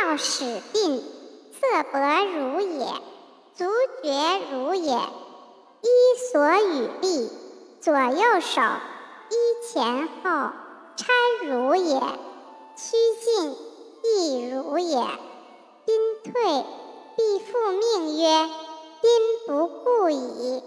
到使鬓色薄如也足厥如也衣所与力左右手衣前后搀如也趋进亦如也宾退必复命曰宾不顾矣